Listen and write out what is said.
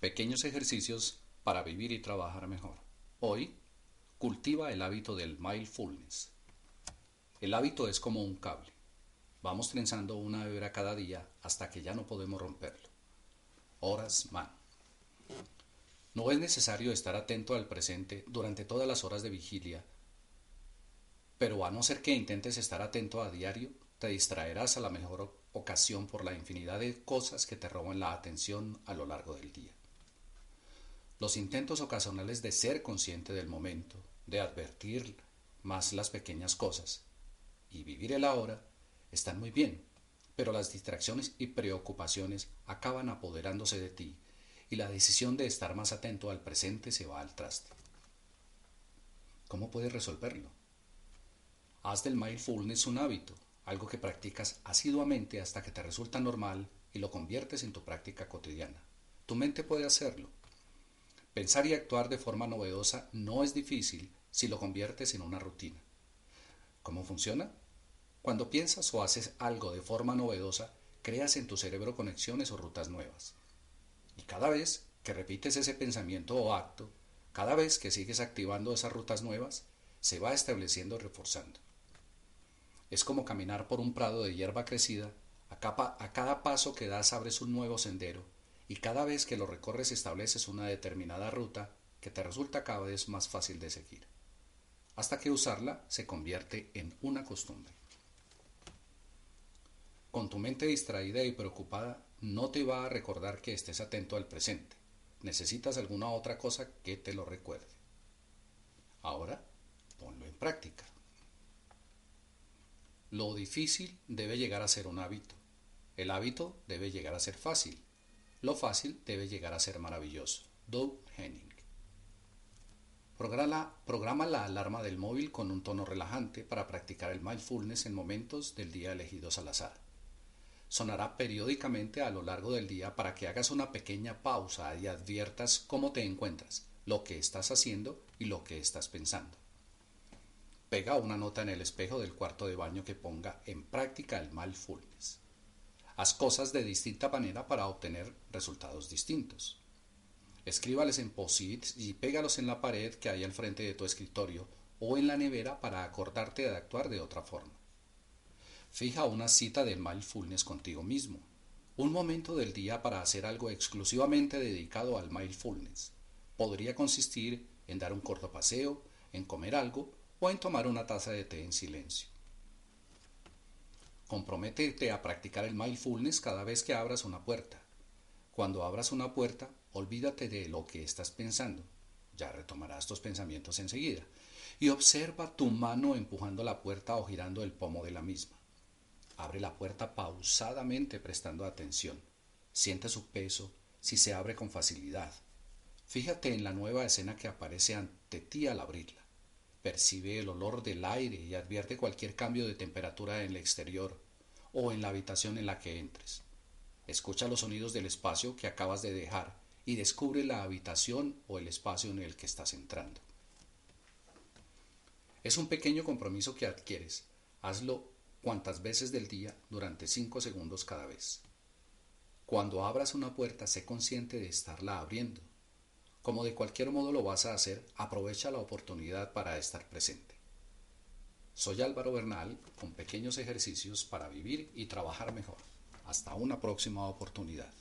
Pequeños ejercicios para vivir y trabajar mejor. Hoy, cultiva el hábito del mindfulness. El hábito es como un cable. Vamos trenzando una hebra cada día hasta que ya no podemos romperlo. Horas man. No es necesario estar atento al presente durante todas las horas de vigilia, pero a no ser que intentes estar atento a diario, te distraerás a la mejor ocasión por la infinidad de cosas que te roban la atención a lo largo del día. Los intentos ocasionales de ser consciente del momento, de advertir más las pequeñas cosas y vivir el ahora están muy bien, pero las distracciones y preocupaciones acaban apoderándose de ti y la decisión de estar más atento al presente se va al traste. ¿Cómo puedes resolverlo? Haz del mindfulness un hábito, algo que practicas asiduamente hasta que te resulta normal y lo conviertes en tu práctica cotidiana. Tu mente puede hacerlo, Pensar y actuar de forma novedosa no es difícil si lo conviertes en una rutina. ¿Cómo funciona? Cuando piensas o haces algo de forma novedosa, creas en tu cerebro conexiones o rutas nuevas. Y cada vez que repites ese pensamiento o acto, cada vez que sigues activando esas rutas nuevas, se va estableciendo y reforzando. Es como caminar por un prado de hierba crecida, a, a cada paso que das abres un nuevo sendero y cada vez que lo recorres estableces una determinada ruta que te resulta cada vez más fácil de seguir, hasta que usarla se convierte en una costumbre. Con tu mente distraída y preocupada no te va a recordar que estés atento al presente. Necesitas alguna otra cosa que te lo recuerde. Ahora, ponlo en práctica. Lo difícil debe llegar a ser un hábito. El hábito debe llegar a ser fácil lo fácil debe llegar a ser maravilloso. Doug Henning. Programa, la alarma del móvil con un tono relajante para practicar el mindfulness en momentos del día elegidos al azar. Sonará periódicamente a lo largo del día para que hagas una pequeña pausa y adviertas cómo te encuentras, lo que estás haciendo y lo que estás pensando. Pega una nota en el espejo del cuarto de baño que ponga en práctica el mindfulness. Haz cosas de distinta manera para obtener resultados distintos. Escríbales en posits y pégalos en la pared que hay al frente de tu escritorio o en la nevera para acordarte de actuar de otra forma. Fija una cita de mindfulness contigo mismo, un momento del día para hacer algo exclusivamente dedicado al mindfulness. Podría consistir en dar un corto paseo, en comer algo o en tomar una taza de té en silencio. Comprométete a practicar el mindfulness cada vez que abras una puerta. Cuando abras una puerta, olvídate de lo que estás pensando. Ya retomarás tus pensamientos enseguida. Y observa tu mano empujando la puerta o girando el pomo de la misma. Abre la puerta pausadamente prestando atención. Siente su peso si se abre con facilidad. Fíjate en la nueva escena que aparece ante ti al abrirla. Percibe el olor del aire y advierte cualquier cambio de temperatura en el exterior o en la habitación en la que entres. Escucha los sonidos del espacio que acabas de dejar y descubre la habitación o el espacio en el que estás entrando. Es un pequeño compromiso que adquieres. Hazlo cuantas veces del día durante cinco segundos cada vez. Cuando abras una puerta, sé consciente de estarla abriendo. Como de cualquier modo lo vas a hacer, aprovecha la oportunidad para estar presente. Soy Álvaro Bernal con pequeños ejercicios para vivir y trabajar mejor. Hasta una próxima oportunidad.